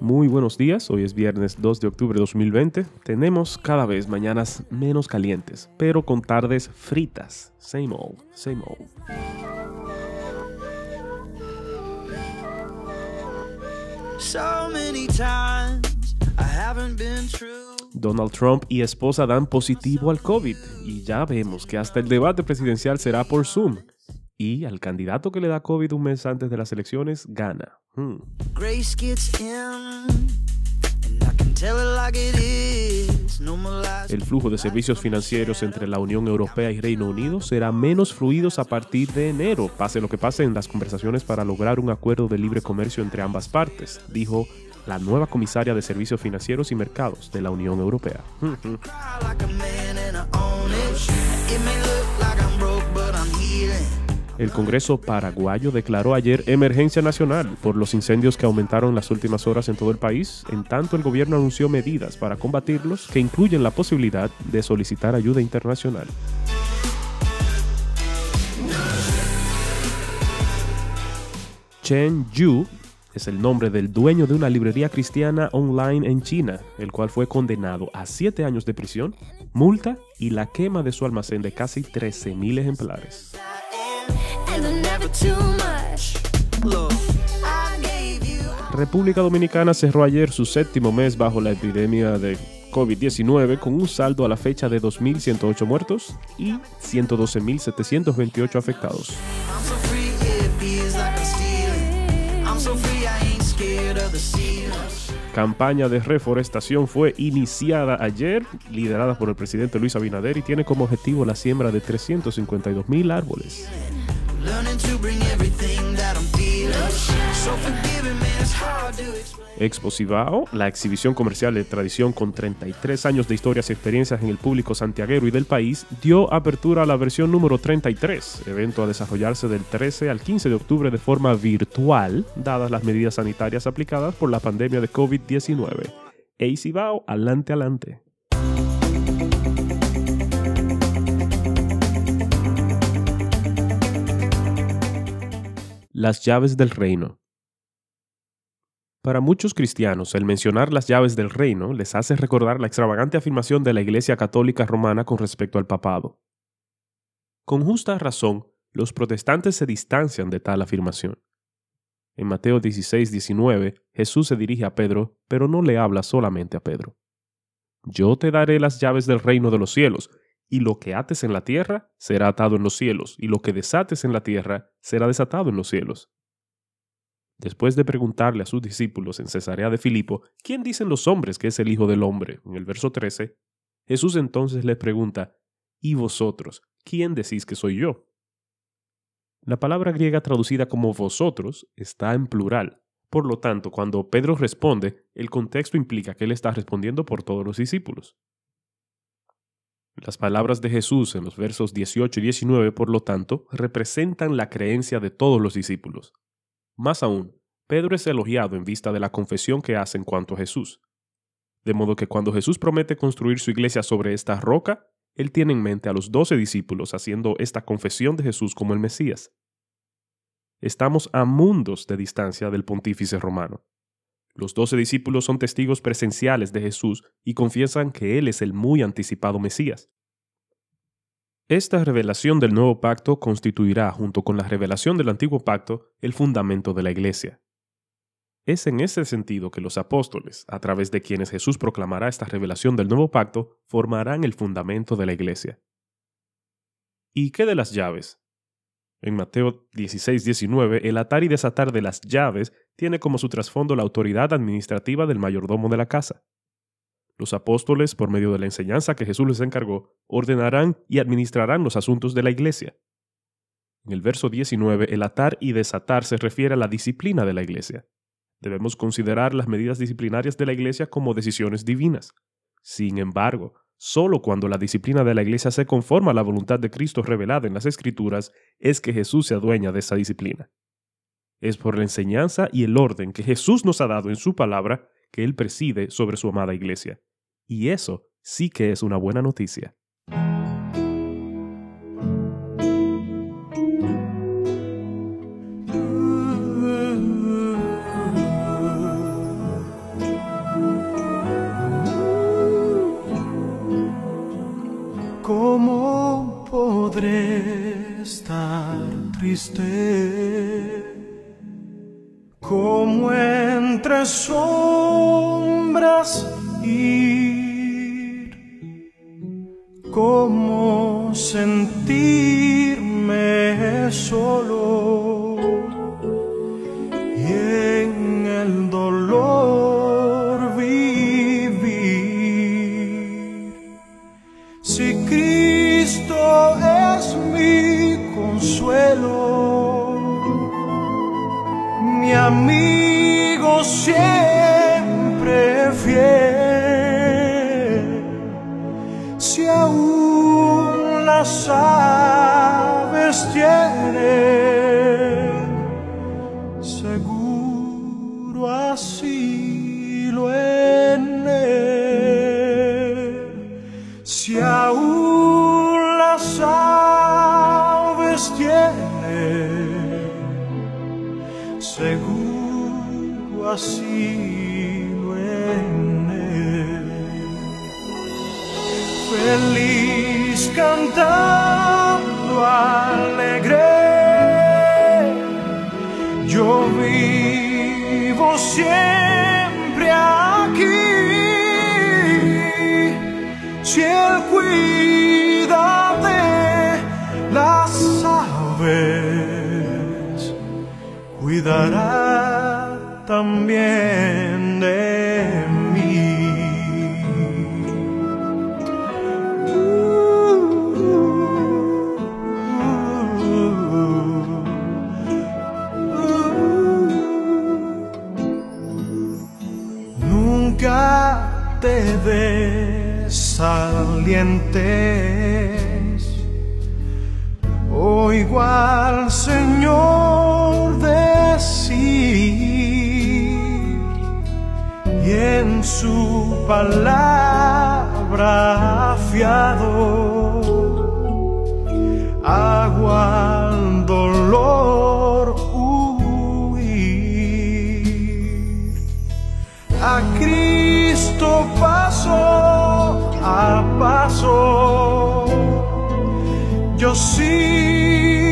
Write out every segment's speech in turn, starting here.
Muy buenos días, hoy es viernes 2 de octubre de 2020. Tenemos cada vez mañanas menos calientes, pero con tardes fritas. Same old, same old. So many times I haven't been true. Donald Trump y esposa dan positivo al COVID y ya vemos que hasta el debate presidencial será por Zoom. Y al candidato que le da COVID un mes antes de las elecciones gana. Hmm. El flujo de servicios financieros entre la Unión Europea y Reino Unido será menos fluidos a partir de enero, pase lo que pase en las conversaciones para lograr un acuerdo de libre comercio entre ambas partes, dijo la nueva comisaria de Servicios Financieros y Mercados de la Unión Europea. El Congreso paraguayo declaró ayer emergencia nacional por los incendios que aumentaron las últimas horas en todo el país, en tanto el gobierno anunció medidas para combatirlos que incluyen la posibilidad de solicitar ayuda internacional. Chen Yu es el nombre del dueño de una librería cristiana online en China, el cual fue condenado a siete años de prisión, multa y la quema de su almacén de casi 13.000 ejemplares. República Dominicana cerró ayer su séptimo mes bajo la epidemia de COVID-19 con un saldo a la fecha de 2.108 muertos y 112.728 afectados. Campaña de reforestación fue iniciada ayer, liderada por el presidente Luis Abinader y tiene como objetivo la siembra de 352.000 árboles. Expo Cibao, la exhibición comercial de tradición con 33 años de historias y experiencias en el público santiaguero y del país, dio apertura a la versión número 33, evento a desarrollarse del 13 al 15 de octubre de forma virtual, dadas las medidas sanitarias aplicadas por la pandemia de COVID-19. Ey Cibao, adelante, adelante. Las llaves del reino. Para muchos cristianos, el mencionar las llaves del reino les hace recordar la extravagante afirmación de la Iglesia Católica Romana con respecto al papado. Con justa razón, los protestantes se distancian de tal afirmación. En Mateo 16, 19, Jesús se dirige a Pedro, pero no le habla solamente a Pedro. Yo te daré las llaves del reino de los cielos, y lo que ates en la tierra será atado en los cielos, y lo que desates en la tierra será desatado en los cielos. Después de preguntarle a sus discípulos en Cesarea de Filipo, ¿quién dicen los hombres que es el Hijo del Hombre? En el verso 13, Jesús entonces les pregunta, ¿y vosotros, quién decís que soy yo? La palabra griega traducida como vosotros está en plural. Por lo tanto, cuando Pedro responde, el contexto implica que él está respondiendo por todos los discípulos. Las palabras de Jesús en los versos 18 y 19, por lo tanto, representan la creencia de todos los discípulos. Más aún, Pedro es elogiado en vista de la confesión que hace en cuanto a Jesús. De modo que cuando Jesús promete construir su iglesia sobre esta roca, él tiene en mente a los doce discípulos haciendo esta confesión de Jesús como el Mesías. Estamos a mundos de distancia del pontífice romano. Los doce discípulos son testigos presenciales de Jesús y confiesan que Él es el muy anticipado Mesías. Esta revelación del nuevo pacto constituirá, junto con la revelación del antiguo pacto, el fundamento de la Iglesia. Es en ese sentido que los apóstoles, a través de quienes Jesús proclamará esta revelación del nuevo pacto, formarán el fundamento de la Iglesia. ¿Y qué de las llaves? En Mateo 16-19, el atar y desatar de las llaves tiene como su trasfondo la autoridad administrativa del mayordomo de la casa. Los apóstoles, por medio de la enseñanza que Jesús les encargó, ordenarán y administrarán los asuntos de la iglesia. En el verso 19, el atar y desatar se refiere a la disciplina de la iglesia. Debemos considerar las medidas disciplinarias de la iglesia como decisiones divinas. Sin embargo, solo cuando la disciplina de la iglesia se conforma a la voluntad de Cristo revelada en las Escrituras es que Jesús se adueña de esa disciplina. Es por la enseñanza y el orden que Jesús nos ha dado en su palabra que Él preside sobre su amada iglesia. Y eso sí que es una buena noticia. Sombras ir, como sentirme solo y en el dolor vivir. Si Cristo es mi consuelo, mi amigo cantando alegre yo vivo siempre aquí. Si Él cuida de las aves, cuidará también te desalientes. Oigo al Señor decir y en su palabra fiado paso a paso, yo sigo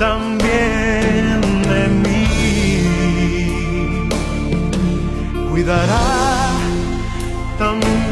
también de mí. Cuidará también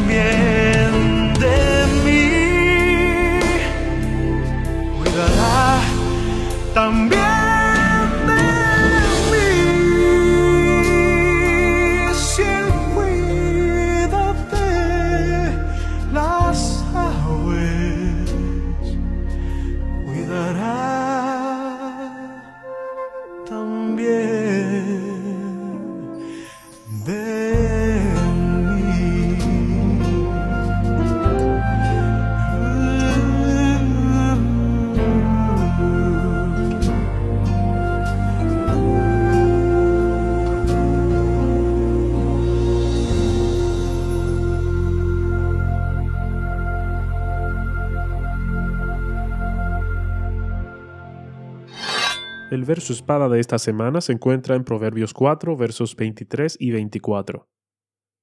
El verso espada de esta semana se encuentra en Proverbios 4, versos 23 y 24.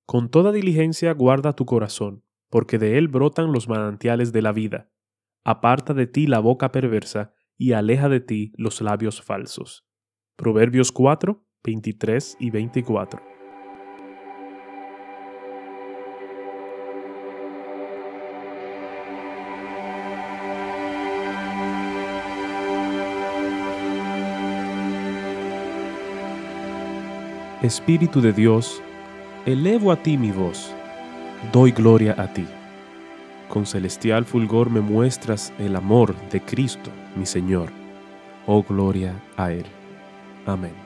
Con toda diligencia guarda tu corazón, porque de él brotan los manantiales de la vida. Aparta de ti la boca perversa y aleja de ti los labios falsos. Proverbios 4, 23 y 24. Espíritu de Dios, elevo a ti mi voz, doy gloria a ti. Con celestial fulgor me muestras el amor de Cristo, mi Señor. Oh gloria a Él. Amén.